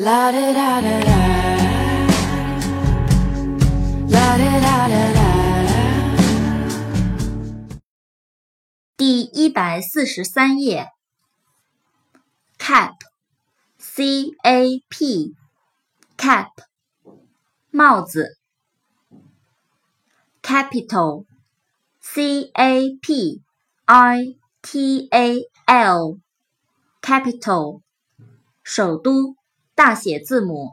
La da da da da. La da da da da. 第一百四十三页，cap，c a p，cap，帽子，capital，c a p i t a l，capital，首都，大写字母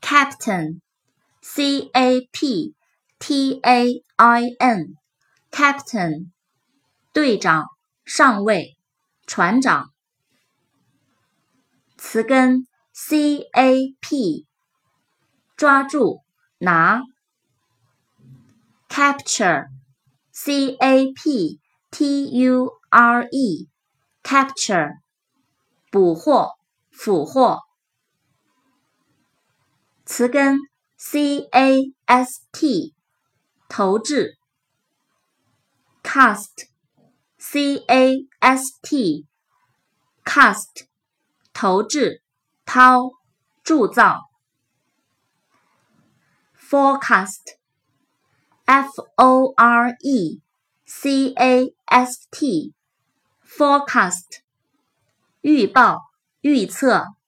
，captain，c a p t a i n，captain。队长、上尉、船长。词根 c a p，抓住、拿。capture，c a p t u r e，capture，捕获、俘获。词根 c a s t，投掷。cast。c a s t，cast，投掷、抛、铸造。forecast，f o r e c a s t，forecast，预报、预测。